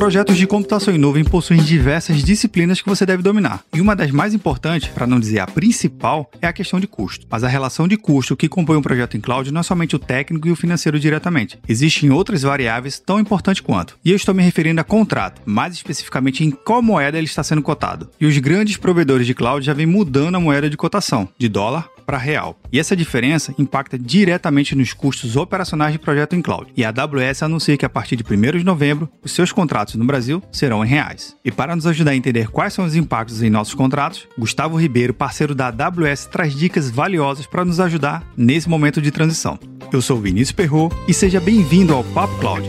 Projetos de computação em nuvem possuem diversas disciplinas que você deve dominar. E uma das mais importantes, para não dizer a principal, é a questão de custo. Mas a relação de custo que compõe um projeto em cloud não é somente o técnico e o financeiro diretamente. Existem outras variáveis tão importantes quanto. E eu estou me referindo a contrato, mais especificamente em qual moeda ele está sendo cotado. E os grandes provedores de cloud já vêm mudando a moeda de cotação, de dólar para real. E essa diferença impacta diretamente nos custos operacionais de projeto em cloud. E a AWS anuncia que a partir de 1 de novembro, os seus contratos no Brasil serão em reais. E para nos ajudar a entender quais são os impactos em nossos contratos, Gustavo Ribeiro, parceiro da AWS, traz dicas valiosas para nos ajudar nesse momento de transição. Eu sou Vinícius Perro e seja bem-vindo ao Papo Cloud.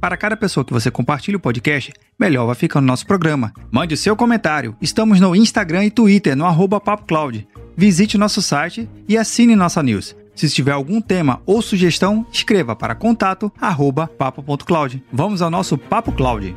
Para cada pessoa que você compartilha o podcast, melhor vai ficando nosso programa. Mande seu comentário. Estamos no Instagram e Twitter, no arroba PapoCloud. Visite nosso site e assine nossa news. Se tiver algum tema ou sugestão, escreva para contato papo.cloud. Vamos ao nosso Papo Cloud.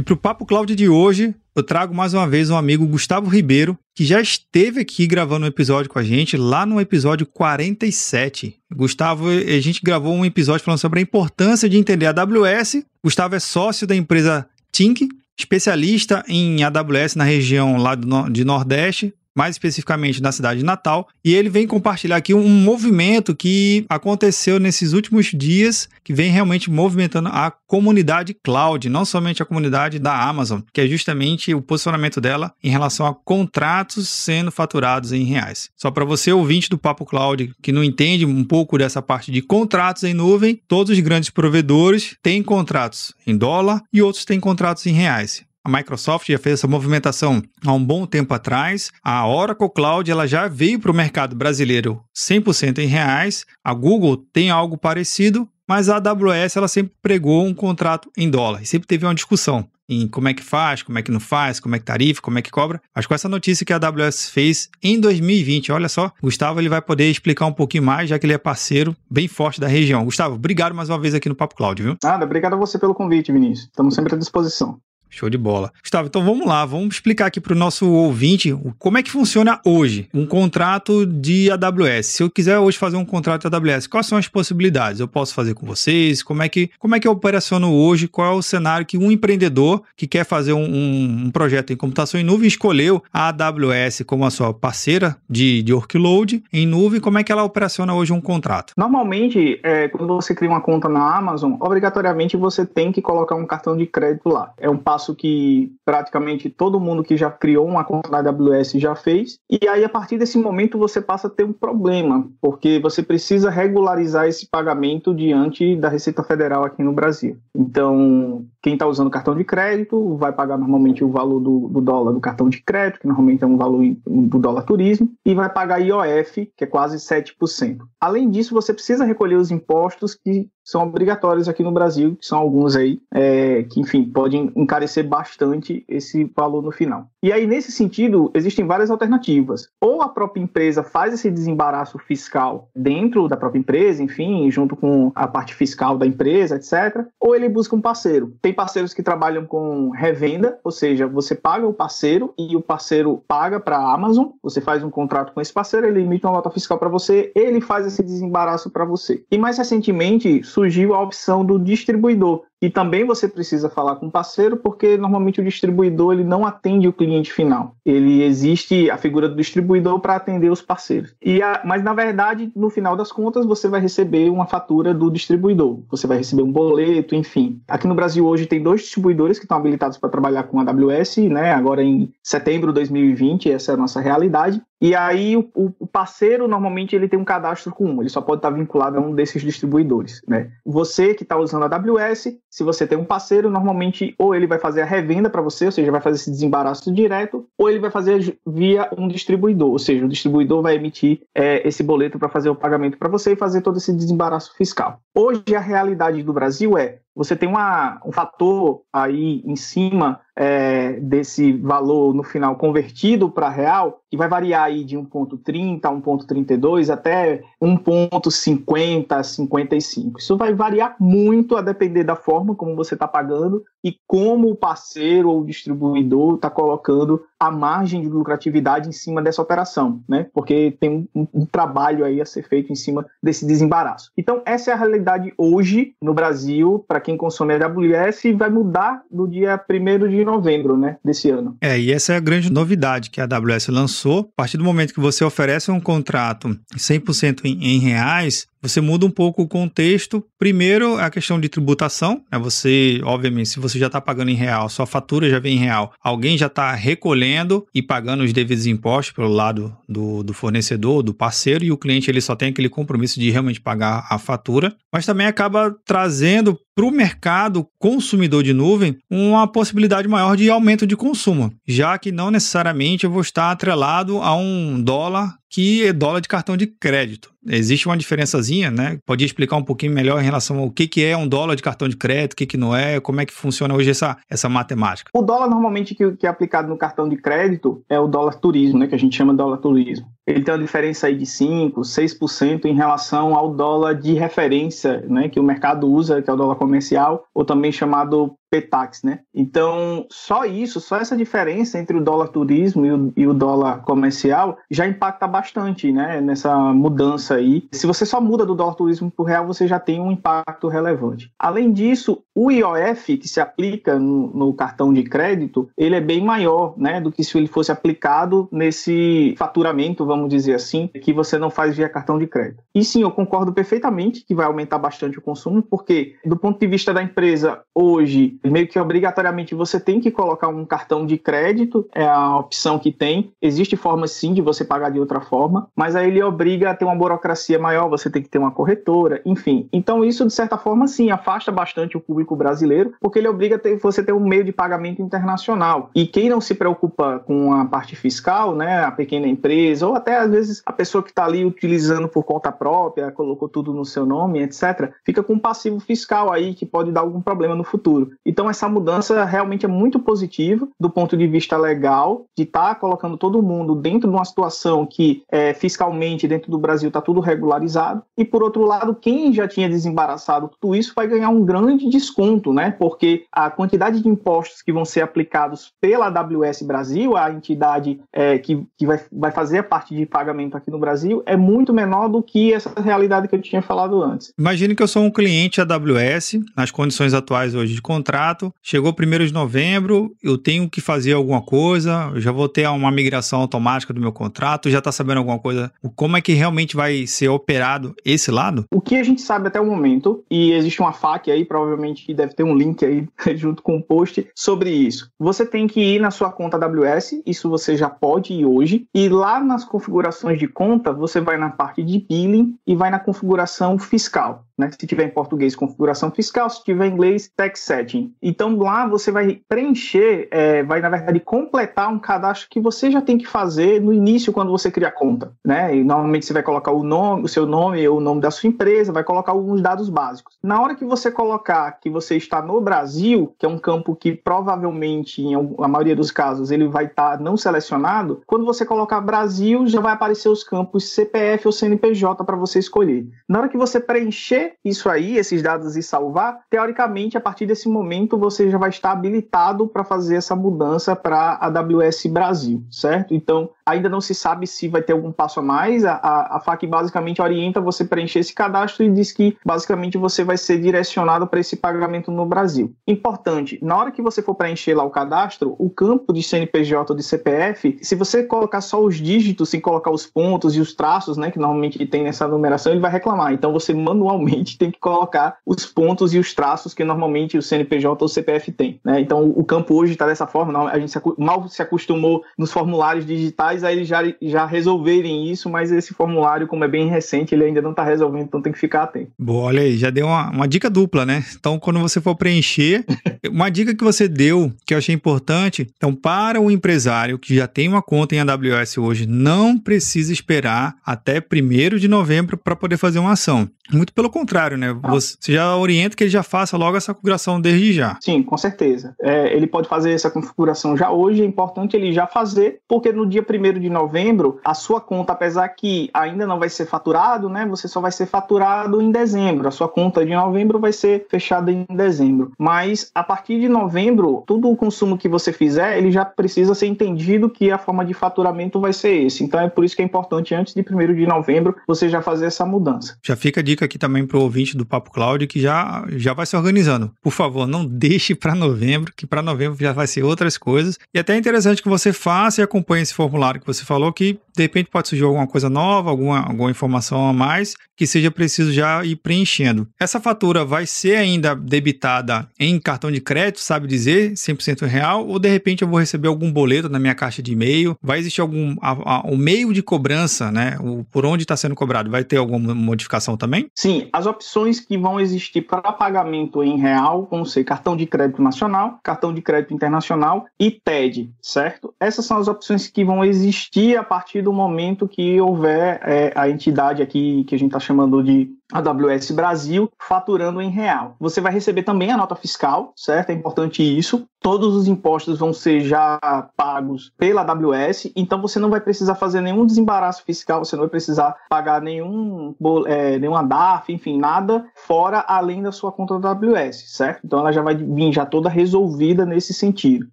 E para o Papo Cloud de hoje, eu trago mais uma vez um amigo, Gustavo Ribeiro, que já esteve aqui gravando um episódio com a gente, lá no episódio 47. Gustavo, a gente gravou um episódio falando sobre a importância de entender a AWS. Gustavo é sócio da empresa Tink, especialista em AWS na região lá de Nordeste, mais especificamente na cidade de Natal, e ele vem compartilhar aqui um movimento que aconteceu nesses últimos dias, que vem realmente movimentando a comunidade cloud, não somente a comunidade da Amazon, que é justamente o posicionamento dela em relação a contratos sendo faturados em reais. Só para você ouvinte do Papo Cloud que não entende um pouco dessa parte de contratos em nuvem, todos os grandes provedores têm contratos em dólar e outros têm contratos em reais. A Microsoft já fez essa movimentação há um bom tempo atrás. A Oracle Cloud ela já veio para o mercado brasileiro 100% em reais. A Google tem algo parecido, mas a AWS ela sempre pregou um contrato em dólar. E sempre teve uma discussão em como é que faz, como é que não faz, como é que tarifa, como é que cobra. Mas com essa notícia que a AWS fez em 2020, olha só, Gustavo ele vai poder explicar um pouquinho mais, já que ele é parceiro bem forte da região. Gustavo, obrigado mais uma vez aqui no Papo Cloud, viu? Nada, obrigado a você pelo convite, Vinícius. Estamos sempre à disposição. Show de bola. Gustavo, então vamos lá, vamos explicar aqui para o nosso ouvinte como é que funciona hoje um contrato de AWS. Se eu quiser hoje fazer um contrato de AWS, quais são as possibilidades? Eu posso fazer com vocês? Como é que, como é que eu operaciono hoje? Qual é o cenário que um empreendedor que quer fazer um, um, um projeto em computação em nuvem escolheu a AWS como a sua parceira de, de workload em nuvem? Como é que ela operaciona hoje um contrato? Normalmente, é, quando você cria uma conta na Amazon, obrigatoriamente você tem que colocar um cartão de crédito lá. É um passo passo que praticamente todo mundo que já criou uma conta na AWS já fez. E aí, a partir desse momento, você passa a ter um problema, porque você precisa regularizar esse pagamento diante da Receita Federal aqui no Brasil. Então, quem está usando cartão de crédito vai pagar normalmente o valor do, do, dólar do cartão de crédito, que normalmente é um valor do dólar turismo, e vai pagar IOF, que é quase 7%. Além disso, você precisa recolher os impostos que são obrigatórios aqui no Brasil, que são alguns aí, é, que, enfim, podem encarecer bastante esse valor no final. E aí, nesse sentido, existem várias alternativas. Ou a própria empresa faz esse desembaraço fiscal dentro da própria empresa, enfim, junto com a parte fiscal da empresa, etc. Ou ele busca um parceiro. Tem parceiros que trabalham com revenda, ou seja, você paga o parceiro e o parceiro paga para a Amazon. Você faz um contrato com esse parceiro, ele emite uma nota fiscal para você, ele faz esse desembaraço para você. E mais recentemente, surgiu a opção do distribuidor. E também você precisa falar com o parceiro, porque normalmente o distribuidor ele não atende o cliente final. Ele existe a figura do distribuidor para atender os parceiros. E a, mas na verdade, no final das contas, você vai receber uma fatura do distribuidor. Você vai receber um boleto, enfim. Aqui no Brasil hoje tem dois distribuidores que estão habilitados para trabalhar com a AWS, né? Agora em setembro de 2020, essa é a nossa realidade. E aí o, o, parceiro normalmente ele tem um cadastro com um, ele só pode estar vinculado a um desses distribuidores, né? Você que está usando a AWS, se você tem um parceiro, normalmente ou ele vai fazer a revenda para você, ou seja, vai fazer esse desembaraço direto, ou ele vai fazer via um distribuidor, ou seja, o distribuidor vai emitir é, esse boleto para fazer o pagamento para você e fazer todo esse desembaraço fiscal. Hoje a realidade do Brasil é você tem uma, um fator aí em cima é, desse valor no final convertido para real, que vai variar aí de 1,30 a 1,32 até 1,50, 55. Isso vai variar muito a depender da forma como você está pagando e como o parceiro ou o distribuidor está colocando a margem de lucratividade em cima dessa operação, né? Porque tem um, um, trabalho aí a ser feito em cima desse desembaraço. Então, essa é a realidade hoje no Brasil para quem consome AWS e vai mudar no dia 1 de novembro, né, desse ano. É, e essa é a grande novidade que a AWS lançou. A partir do momento que você oferece um contrato 100% em, em reais, você muda um pouco o contexto. Primeiro, a questão de tributação. Né? Você, obviamente, se você já está pagando em real, sua fatura já vem em real, alguém já está recolhendo e pagando os devidos impostos pelo lado do, do fornecedor, do parceiro, e o cliente ele só tem aquele compromisso de realmente pagar a fatura. Mas também acaba trazendo para o mercado consumidor de nuvem uma possibilidade maior de aumento de consumo, já que não necessariamente eu vou estar atrelado a um dólar que é dólar de cartão de crédito. Existe uma diferençazinha, né? Pode explicar um pouquinho melhor em relação ao que, que é um dólar de cartão de crédito, o que, que não é, como é que funciona hoje essa, essa matemática? O dólar normalmente que, que é aplicado no cartão de crédito é o dólar turismo, né? Que a gente chama dólar turismo. Ele tem uma diferença aí de 5, 6% em relação ao dólar de referência, né? Que o mercado usa, que é o dólar comercial, ou também chamado PTAX, né? Então, só isso, só essa diferença entre o dólar turismo e o, e o, dólar comercial já impacta bastante, né? Nessa mudança aí. Se você só muda do dólar turismo para o real, você já tem um impacto relevante. Além disso, o IOF que se aplica no, no, cartão de crédito, ele é bem maior, né? Do que se ele fosse aplicado nesse faturamento, vamos dizer assim, que você não faz via cartão de crédito. E sim, eu concordo perfeitamente que vai aumentar bastante o consumo, porque do ponto de vista da empresa, hoje, meio que obrigatoriamente você tem que colocar um cartão de crédito, é a opção que tem. Existe forma sim de você pagar de outra forma, mas aí ele obriga a ter uma burocracia maior, você tem que ter uma corretora, enfim. Então isso de certa forma sim afasta bastante o público brasileiro, porque ele obriga ter, você ter um meio de pagamento internacional. E quem não se preocupa com a parte fiscal, né, a pequena empresa ou até às vezes a pessoa que está ali utilizando por conta própria, colocou tudo no seu nome, etc, fica com um passivo fiscal aí que pode dar algum problema no futuro. Então essa mudança realmente é muito positiva do ponto de vista legal, de estar tá colocando todo mundo dentro de uma situação que é, fiscalmente dentro do Brasil está tudo regularizado. E por outro lado, quem já tinha desembaraçado tudo isso vai ganhar um grande desconto, né? Porque a quantidade de impostos que vão ser aplicados pela AWS Brasil, a entidade é, que, que vai, vai fazer a parte de pagamento aqui no Brasil, é muito menor do que essa realidade que eu tinha falado antes. Imagine que eu sou um cliente AWS, nas condições atuais hoje de contrato chegou 1 de novembro, eu tenho que fazer alguma coisa, eu já vou ter uma migração automática do meu contrato, já está sabendo alguma coisa, como é que realmente vai ser operado esse lado? O que a gente sabe até o momento, e existe uma FAQ aí, provavelmente deve ter um link aí junto com o post sobre isso. Você tem que ir na sua conta AWS, isso você já pode ir hoje, e lá nas configurações de conta, você vai na parte de billing e vai na configuração fiscal. Né? Se tiver em português, configuração fiscal, se tiver em inglês, tax setting. Então lá você vai preencher, é, vai na verdade completar um cadastro que você já tem que fazer no início quando você cria a conta. Né? E normalmente você vai colocar o nome, o seu nome ou o nome da sua empresa, vai colocar alguns dados básicos. Na hora que você colocar que você está no Brasil, que é um campo que provavelmente, em a maioria dos casos, ele vai estar não selecionado, quando você colocar Brasil, já vai aparecer os campos CPF ou CNPJ para você escolher. Na hora que você preencher isso aí, esses dados e salvar, teoricamente, a partir desse momento, você já vai estar habilitado para fazer essa mudança para a AWS Brasil, certo? Então, ainda não se sabe se vai ter algum passo a mais. A, a, a FAQ basicamente orienta você preencher esse cadastro e diz que basicamente você vai ser direcionado para esse pagamento no Brasil. Importante, na hora que você for preencher lá o cadastro, o campo de CNPJ ou de CPF, se você colocar só os dígitos colocar os pontos e os traços, né, que normalmente tem nessa numeração, ele vai reclamar. Então você manualmente tem que colocar os pontos e os traços que normalmente o CNPJ ou o CPF tem. Né? Então o campo hoje está dessa forma, a gente mal se acostumou nos formulários digitais a eles já, já resolverem isso, mas esse formulário, como é bem recente, ele ainda não está resolvendo, então tem que ficar atento. Boa, olha aí, já deu uma, uma dica dupla, né? Então, quando você for preencher, uma dica que você deu, que eu achei importante, então, para o empresário que já tem uma conta em AWS hoje, não precisa esperar até 1 de novembro para poder fazer uma ação. Muito pelo contrário, né? Você já orienta que ele já faça logo essa configuração desde já. Sim, com certeza. É, ele pode fazer essa configuração já hoje, é importante ele já fazer, porque no dia 1 de novembro, a sua conta, apesar que ainda não vai ser faturado, né? Você só vai ser faturado em dezembro. A sua conta de novembro vai ser fechada em dezembro. Mas a partir de novembro, todo o consumo que você fizer, ele já precisa ser entendido que a forma de faturamento vai ser esse. Então é por isso que é importante, antes de 1 de novembro, você já fazer essa mudança. Já fica a dica aqui também para o ouvinte do Papo Cloud que já, já vai se organizando. Por favor, não deixe para novembro, que para novembro já vai ser outras coisas. E até é interessante que você faça e acompanhe esse formulário que você falou, que de repente pode surgir alguma coisa nova, alguma, alguma informação a mais que seja preciso já ir preenchendo. Essa fatura vai ser ainda debitada em cartão de crédito, sabe dizer, 100% real, ou de repente eu vou receber algum boleto na minha caixa de e-mail? Vai existir algum a, a, o meio de cobrança, né? O, por onde está sendo cobrado? Vai ter alguma modificação também? Sim, as opções que vão existir para pagamento em real vão ser cartão de crédito nacional, cartão de crédito internacional e TED, certo? Essas são as opções que vão existir a partir do momento que houver é, a entidade aqui que a gente está chamando de AWS Brasil, faturando em real. Você vai receber também a nota fiscal, certo? É importante isso. Todos os impostos vão ser já pagos pela AWS, então você não vai precisar fazer nenhum desembaraço fiscal, você não vai precisar pagar nenhum, é, nenhuma DAF, enfim, nada fora além da sua conta da AWS, certo? Então ela já vai vir já toda resolvida nesse sentido.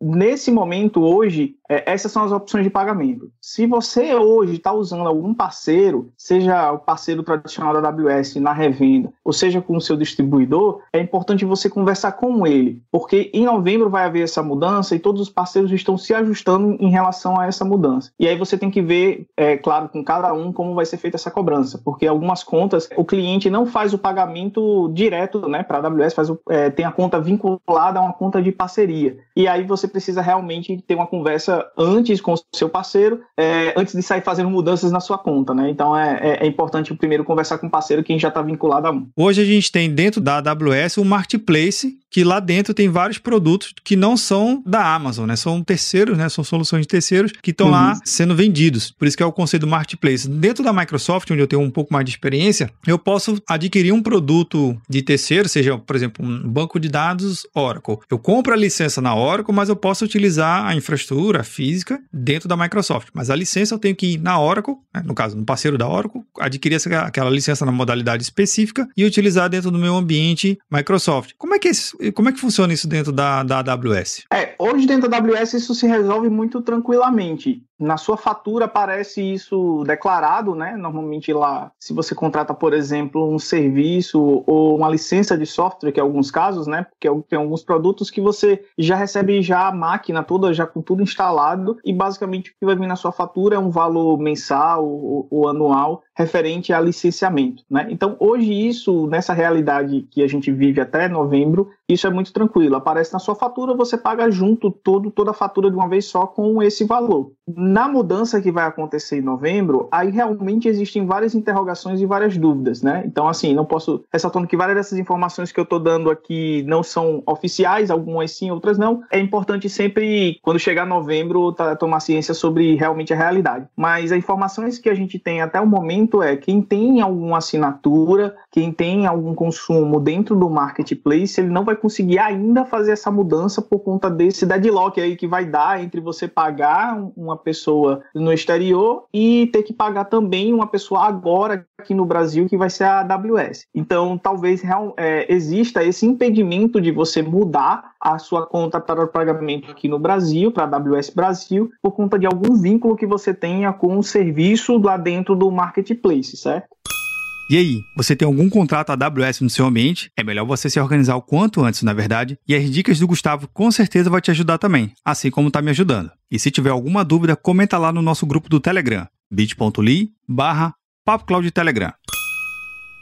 Nesse momento, hoje, é, essas são as opções de pagamento. Se você hoje está usando algum parceiro, seja o parceiro tradicional da AWS na revenda, ou seja com o seu distribuidor, é importante você conversar com ele, porque em novembro vai haver essa mudança e todos os parceiros estão se ajustando em relação a essa mudança. E aí você tem que ver, é claro, com cada um como vai ser feita essa cobrança, porque algumas contas o cliente não faz o pagamento direto, né, para a AWS, faz o, é, tem a conta vinculada a uma conta de parceria. E aí você precisa realmente ter uma conversa antes com o seu parceiro, é, antes de sair fazendo mudanças na sua conta, né? Então é, é, é importante primeiro conversar com o parceiro quem já está vinculado a um. Hoje a gente tem dentro da AWS o Marketplace, que lá dentro tem vários produtos que não são da Amazon, né? São terceiros, né? São soluções de terceiros que estão uhum. lá sendo vendidos. Por isso que é o conceito do marketplace. Dentro da Microsoft, onde eu tenho um pouco mais de experiência, eu posso adquirir um produto de terceiro, seja, por exemplo, um banco de dados Oracle. Eu compro a licença na Oracle, mas eu posso utilizar a infraestrutura física dentro da Microsoft. Mas a licença eu tenho que ir na Oracle, né? no caso, no parceiro da Oracle, adquirir essa, aquela licença na modalidade específica e utilizar dentro do meu ambiente Microsoft. Como é que é isso? Como é que funciona isso dentro da, da AWS? É, hoje dentro da AWS isso se resolve muito tranquilamente. Na sua fatura aparece isso declarado, né? Normalmente lá, se você contrata, por exemplo, um serviço ou uma licença de software, que é alguns casos, né? Porque tem alguns produtos que você já recebe já a máquina toda, já com tudo instalado, e basicamente o que vai vir na sua fatura é um valor mensal ou, ou anual referente a licenciamento, né? Então, hoje isso, nessa realidade que a gente vive até novembro, isso é muito tranquilo. Aparece na sua fatura, você paga junto todo, toda a fatura de uma vez só com esse valor. Na mudança que vai acontecer em novembro, aí realmente existem várias interrogações e várias dúvidas, né? Então, assim, não posso ressaltando que várias dessas informações que eu estou dando aqui não são oficiais, algumas sim, outras não. É importante sempre, quando chegar novembro, tá, tomar ciência sobre realmente a realidade. Mas as informações que a gente tem até o momento é quem tem alguma assinatura, quem tem algum consumo dentro do marketplace, ele não vai conseguir ainda fazer essa mudança por conta desse deadlock aí que vai dar entre você pagar uma uma pessoa no exterior e ter que pagar também uma pessoa agora aqui no Brasil, que vai ser a AWS. Então, talvez é, exista esse impedimento de você mudar a sua conta para o pagamento aqui no Brasil, para a AWS Brasil, por conta de algum vínculo que você tenha com o serviço lá dentro do marketplace, certo? E aí, você tem algum contrato AWS no seu ambiente? É melhor você se organizar o quanto antes, na verdade. E as dicas do Gustavo com certeza vai te ajudar também, assim como está me ajudando. E se tiver alguma dúvida, comenta lá no nosso grupo do Telegram, bit.ly barra Telegram.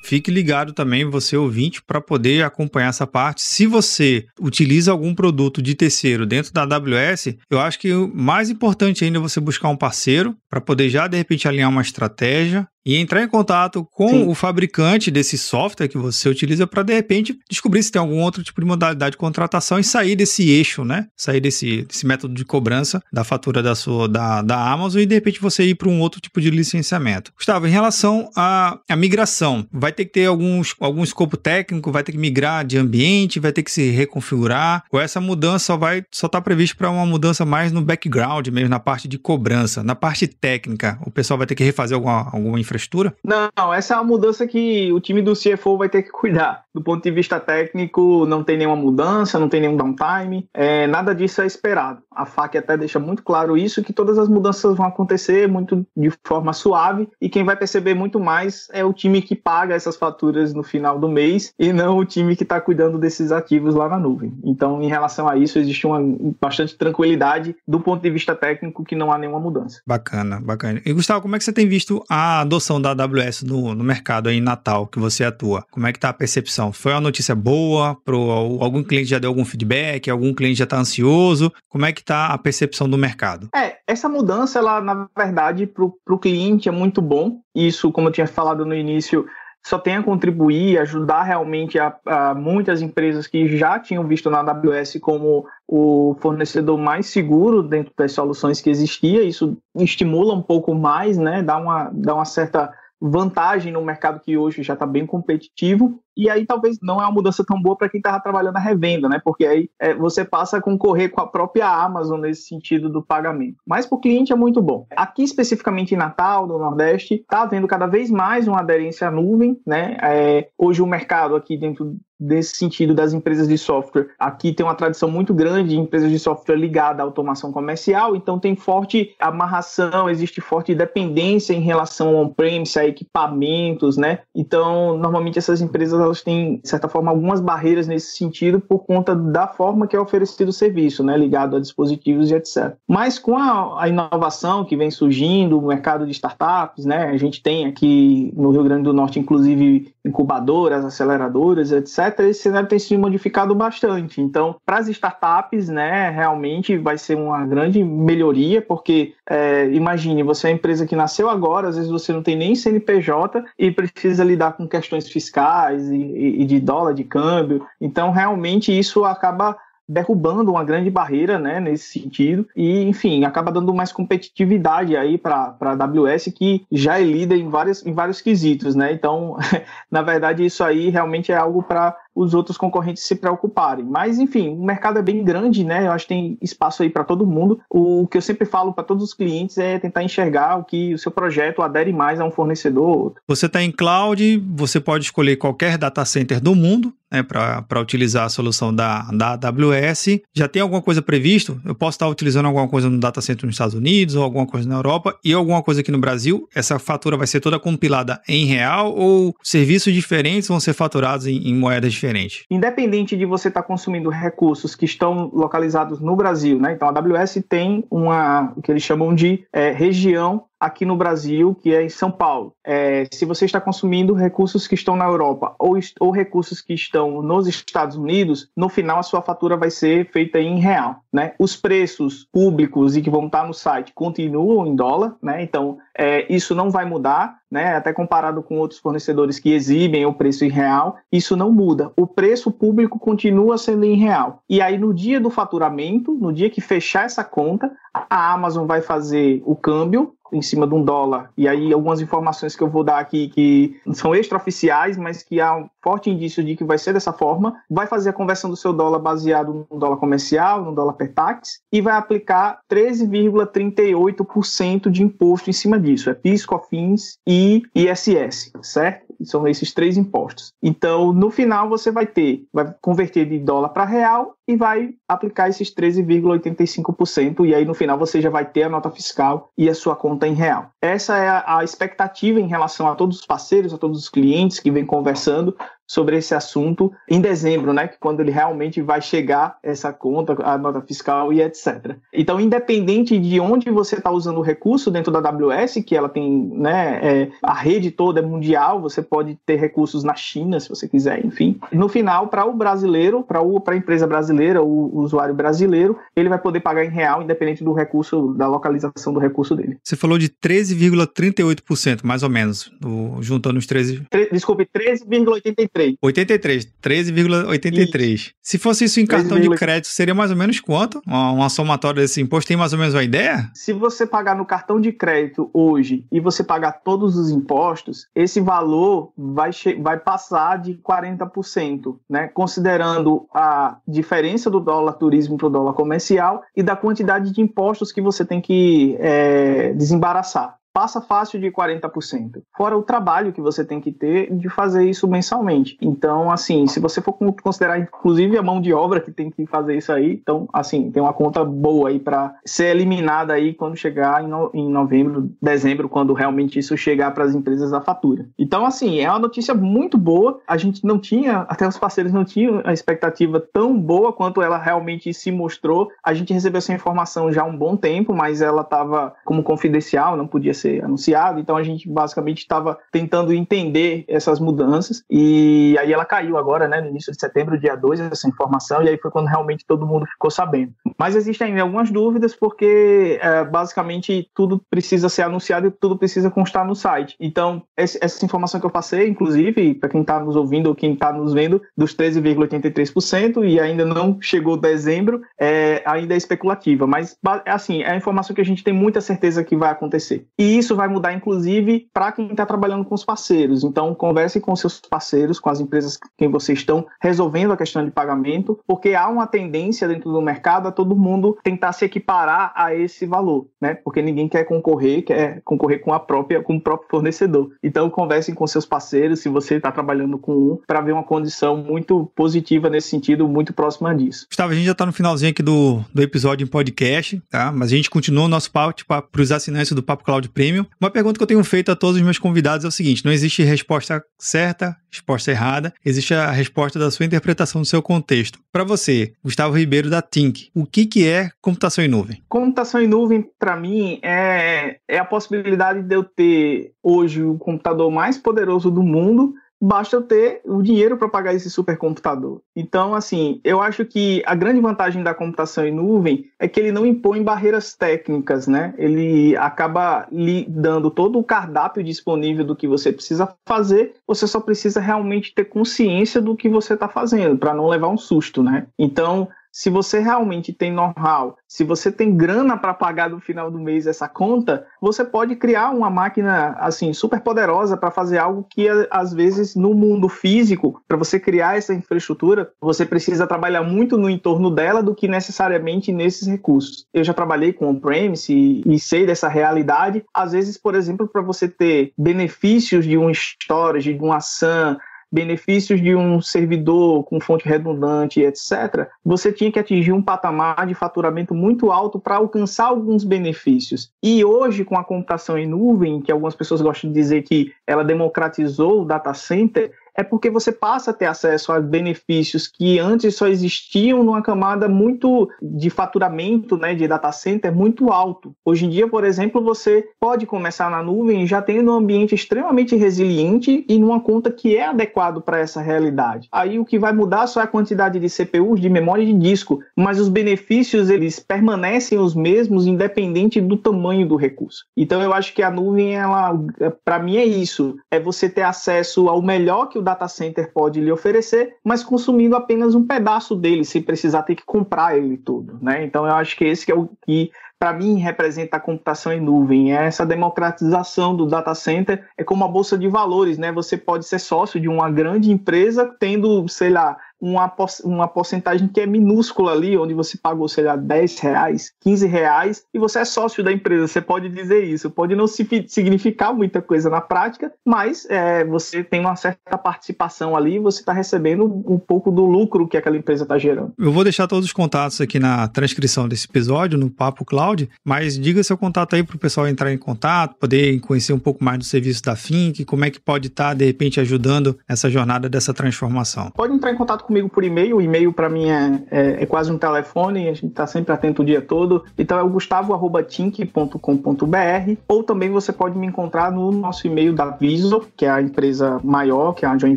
Fique ligado também, você ouvinte, para poder acompanhar essa parte. Se você utiliza algum produto de terceiro dentro da AWS, eu acho que o mais importante ainda é você buscar um parceiro para poder já de repente alinhar uma estratégia e entrar em contato com Sim. o fabricante desse software que você utiliza para de repente descobrir se tem algum outro tipo de modalidade de contratação e sair desse eixo, né? Sair desse, desse método de cobrança da fatura da sua da, da Amazon e de repente você ir para um outro tipo de licenciamento. Gustavo, em relação à, à migração, vai ter que ter alguns, algum escopo técnico, vai ter que migrar de ambiente, vai ter que se reconfigurar, ou essa mudança só vai só está prevista para uma mudança mais no background, mesmo na parte de cobrança, na parte técnica, o pessoal vai ter que refazer alguma, alguma infraestrutura? Não, essa é uma mudança que o time do CFO vai ter que cuidar. Do ponto de vista técnico, não tem nenhuma mudança, não tem nenhum downtime, é, nada disso é esperado. A FAC até deixa muito claro isso, que todas as mudanças vão acontecer muito de forma suave e quem vai perceber muito mais é o time que paga essas faturas no final do mês e não o time que está cuidando desses ativos lá na nuvem. Então, em relação a isso, existe uma bastante tranquilidade do ponto de vista técnico que não há nenhuma mudança. Bacana, bacana. E Gustavo, como é que você tem visto a adoção da AWS no, no mercado aí em Natal que você atua? Como é que está a percepção? Foi uma notícia boa? Pro, algum cliente já deu algum feedback? Algum cliente já está ansioso? Como é que está a percepção do mercado? É, essa mudança, ela, na verdade, para o cliente é muito bom. Isso, como eu tinha falado no início, só tem a contribuir, ajudar realmente a, a, muitas empresas que já tinham visto na AWS como o fornecedor mais seguro dentro das soluções que existia. Isso estimula um pouco mais, né? Dá uma, dá uma certa vantagem no mercado que hoje já está bem competitivo e aí talvez não é uma mudança tão boa para quem estava trabalhando a revenda, né? Porque aí é, você passa a concorrer com a própria Amazon nesse sentido do pagamento. Mas para o cliente é muito bom. Aqui especificamente em Natal, no Nordeste, está havendo cada vez mais uma aderência à nuvem, né? É, hoje o mercado aqui dentro desse sentido das empresas de software. Aqui tem uma tradição muito grande de empresas de software ligada à automação comercial, então tem forte amarração, existe forte dependência em relação ao on-premise, a equipamentos, né? Então, normalmente essas empresas elas têm, de certa forma, algumas barreiras nesse sentido por conta da forma que é oferecido o serviço, né, ligado a dispositivos e etc. Mas com a, a inovação que vem surgindo, o mercado de startups, né, a gente tem aqui no Rio Grande do Norte, inclusive, incubadoras, aceleradoras, etc., esse cenário tem se modificado bastante. Então, para as startups, né, realmente vai ser uma grande melhoria, porque é, imagine, você é uma empresa que nasceu agora, às vezes você não tem nem CNPJ e precisa lidar com questões fiscais e, e de dólar, de câmbio. Então, realmente, isso acaba derrubando uma grande barreira né, nesse sentido e, enfim, acaba dando mais competitividade aí para a AWS, que já é líder em, várias, em vários quesitos. Né? Então, na verdade, isso aí realmente é algo para os outros concorrentes se preocuparem. Mas, enfim, o mercado é bem grande, né? Eu acho que tem espaço aí para todo mundo. O que eu sempre falo para todos os clientes é tentar enxergar o que o seu projeto adere mais a um fornecedor ou outro. Você está em cloud, você pode escolher qualquer data center do mundo, né, para utilizar a solução da, da AWS. Já tem alguma coisa previsto? Eu posso estar utilizando alguma coisa no data center nos Estados Unidos ou alguma coisa na Europa e alguma coisa aqui no Brasil? Essa fatura vai ser toda compilada em real ou serviços diferentes vão ser faturados em, em moedas diferentes? Independente de você estar consumindo recursos que estão localizados no Brasil, né? Então a AWS tem uma o que eles chamam de é, região aqui no Brasil, que é em São Paulo. É, se você está consumindo recursos que estão na Europa ou, ou recursos que estão nos Estados Unidos, no final a sua fatura vai ser feita em real. Né? Os preços públicos e que vão estar no site continuam em dólar, né? então é, isso não vai mudar, né? até comparado com outros fornecedores que exibem o preço em real, isso não muda. O preço público continua sendo em real. E aí no dia do faturamento, no dia que fechar essa conta, a Amazon vai fazer o câmbio em cima de um dólar, e aí algumas informações que eu vou dar aqui que são extraoficiais, mas que há um forte indício de que vai ser dessa forma, vai fazer a conversão do seu dólar baseado no dólar comercial, no dólar per tax, e vai aplicar 13,38% de imposto em cima disso. É PIS, COFINS e ISS, certo? São esses três impostos. Então, no final, você vai ter, vai converter de dólar para real e vai aplicar esses 13,85%. E aí, no final, você já vai ter a nota fiscal e a sua conta em real. Essa é a expectativa em relação a todos os parceiros, a todos os clientes que vêm conversando sobre esse assunto em dezembro, né, que quando ele realmente vai chegar essa conta, a nota fiscal e etc. Então, independente de onde você está usando o recurso dentro da AWS, que ela tem, né, é, a rede toda é mundial, você pode ter recursos na China, se você quiser, enfim. No final, para o brasileiro, para a empresa brasileira, o, usuário brasileiro, ele vai poder pagar em real, independente do recurso, da localização do recurso dele. Você falou de 13,38%, mais ou menos, do, juntando os 13. Desculpe, 13,83%. 83. 13,83. Se fosse isso em cartão de crédito, seria mais ou menos quanto? Uma, uma somatória desse imposto, tem mais ou menos uma ideia? Se você pagar no cartão de crédito hoje e você pagar todos os impostos, esse valor vai, vai passar de 40%, né? Considerando a diferença do dólar turismo para o dólar comercial e da quantidade de impostos que você tem que é, desembaraçar passa fácil de 40%. Fora o trabalho que você tem que ter de fazer isso mensalmente. Então, assim, se você for considerar inclusive a mão de obra que tem que fazer isso aí, então, assim, tem uma conta boa aí para ser eliminada aí quando chegar em, no, em novembro, dezembro, quando realmente isso chegar para as empresas a fatura. Então, assim, é uma notícia muito boa. A gente não tinha, até os parceiros não tinham a expectativa tão boa quanto ela realmente se mostrou. A gente recebeu essa informação já há um bom tempo, mas ela estava como confidencial, não podia ser anunciado, então a gente basicamente estava tentando entender essas mudanças. E aí ela caiu agora, né, no início de setembro, dia 2, essa informação, e aí foi quando realmente todo mundo ficou sabendo. Mas existem algumas dúvidas porque é, basicamente tudo precisa ser anunciado e tudo precisa constar no site. Então, essa informação que eu passei, inclusive, para quem está nos ouvindo ou quem está nos vendo, dos 13,83% e ainda não chegou dezembro, é, ainda é especulativa, mas assim, é a informação que a gente tem muita certeza que vai acontecer. E isso vai mudar, inclusive, para quem está trabalhando com os parceiros. Então, converse com seus parceiros, com as empresas quem vocês estão resolvendo a questão de pagamento, porque há uma tendência dentro do mercado a todo mundo tentar se equiparar a esse valor, né? Porque ninguém quer concorrer, quer concorrer com a própria, com o próprio fornecedor. Então, conversem com seus parceiros, se você está trabalhando com um, para ver uma condição muito positiva nesse sentido, muito próxima disso. Gustavo, a gente já está no finalzinho aqui do, do episódio em podcast, tá? Mas a gente continua o nosso papo para os assinantes do Papo Cloud Premium. Uma pergunta que eu tenho feito a todos os meus convidados é o seguinte: não existe resposta certa, resposta errada, existe a resposta da sua interpretação do seu contexto. Para você, Gustavo Ribeiro da Tink, o que, que é computação em nuvem? Computação em nuvem, para mim, é, é a possibilidade de eu ter hoje o computador mais poderoso do mundo basta eu ter o dinheiro para pagar esse supercomputador. Então, assim, eu acho que a grande vantagem da computação em nuvem é que ele não impõe barreiras técnicas, né? Ele acaba lhe dando todo o cardápio disponível do que você precisa fazer, você só precisa realmente ter consciência do que você está fazendo, para não levar um susto, né? Então, se você realmente tem know-how, se você tem grana para pagar no final do mês essa conta, você pode criar uma máquina assim super poderosa para fazer algo que às vezes no mundo físico, para você criar essa infraestrutura, você precisa trabalhar muito no entorno dela do que necessariamente nesses recursos. Eu já trabalhei com on-premise e, e sei dessa realidade. Às vezes, por exemplo, para você ter benefícios de um storage, de uma SAM, benefícios de um servidor com fonte redundante, etc., você tinha que atingir um patamar de faturamento muito alto para alcançar alguns benefícios. E hoje, com a computação em nuvem, que algumas pessoas gostam de dizer que ela democratizou o data center, é porque você passa a ter acesso a benefícios que antes só existiam numa camada muito de faturamento, né, de data center muito alto. Hoje em dia, por exemplo, você pode começar na nuvem já tendo um ambiente extremamente resiliente e numa conta que é adequado para essa realidade. Aí o que vai mudar só é a quantidade de CPUs, de memória de disco, mas os benefícios eles permanecem os mesmos independente do tamanho do recurso. Então eu acho que a nuvem ela para mim é isso, é você ter acesso ao melhor que o data center pode lhe oferecer, mas consumindo apenas um pedaço dele, sem precisar ter que comprar ele todo. Né? Então eu acho que esse é o que para mim representa a computação em nuvem. É essa democratização do data center é como a bolsa de valores, né? Você pode ser sócio de uma grande empresa tendo, sei lá, uma, uma porcentagem que é minúscula ali, onde você pagou, sei lá, 10 reais, 15 reais, e você é sócio da empresa. Você pode dizer isso. Pode não significar muita coisa na prática, mas é, você tem uma certa participação ali você está recebendo um pouco do lucro que aquela empresa está gerando. Eu vou deixar todos os contatos aqui na transcrição desse episódio, no Papo Cloud, mas diga seu contato aí para o pessoal entrar em contato, poder conhecer um pouco mais do serviço da Fink, como é que pode estar, tá, de repente, ajudando essa jornada dessa transformação. Pode entrar em contato comigo por e-mail. O e-mail para mim é, é, é, quase um telefone, a gente está sempre atento o dia todo. Então é o gustavo.tink.com.br ou também você pode me encontrar no nosso e-mail da Viso, que é a empresa maior, que é a joint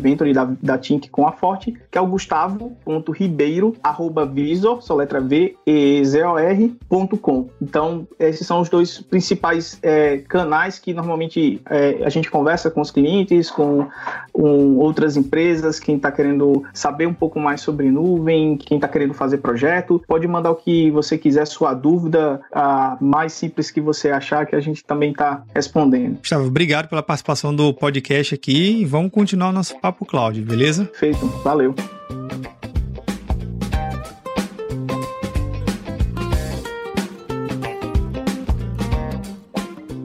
venture da, da Tink com a Forte, que é o gustavo.ribeiro.viso, só letra V, E, Z, O, R.com. Então esses são os dois principais é, canais que normalmente é, a gente conversa com os clientes, com, com outras empresas, quem está querendo saber um pouco mais sobre nuvem, quem está querendo fazer projeto, pode mandar o que você quiser, sua dúvida, a mais simples que você achar, que a gente também está respondendo. Gustavo, obrigado pela participação do podcast aqui e vamos continuar o nosso Papo Cloud, beleza? Feito, valeu.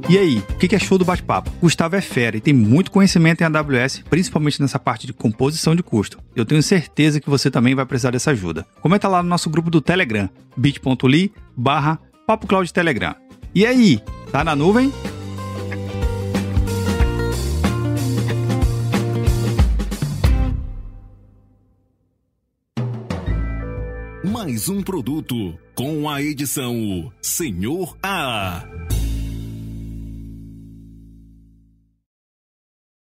E aí, o que é show do bate-papo? Gustavo é fera e tem muito conhecimento em AWS, principalmente nessa parte de composição de custo. Eu tenho certeza que você também vai precisar dessa ajuda. Comenta lá no nosso grupo do Telegram, bit.ly barra Papo Telegram. E aí, tá na nuvem? Mais um produto com a edição Senhor A.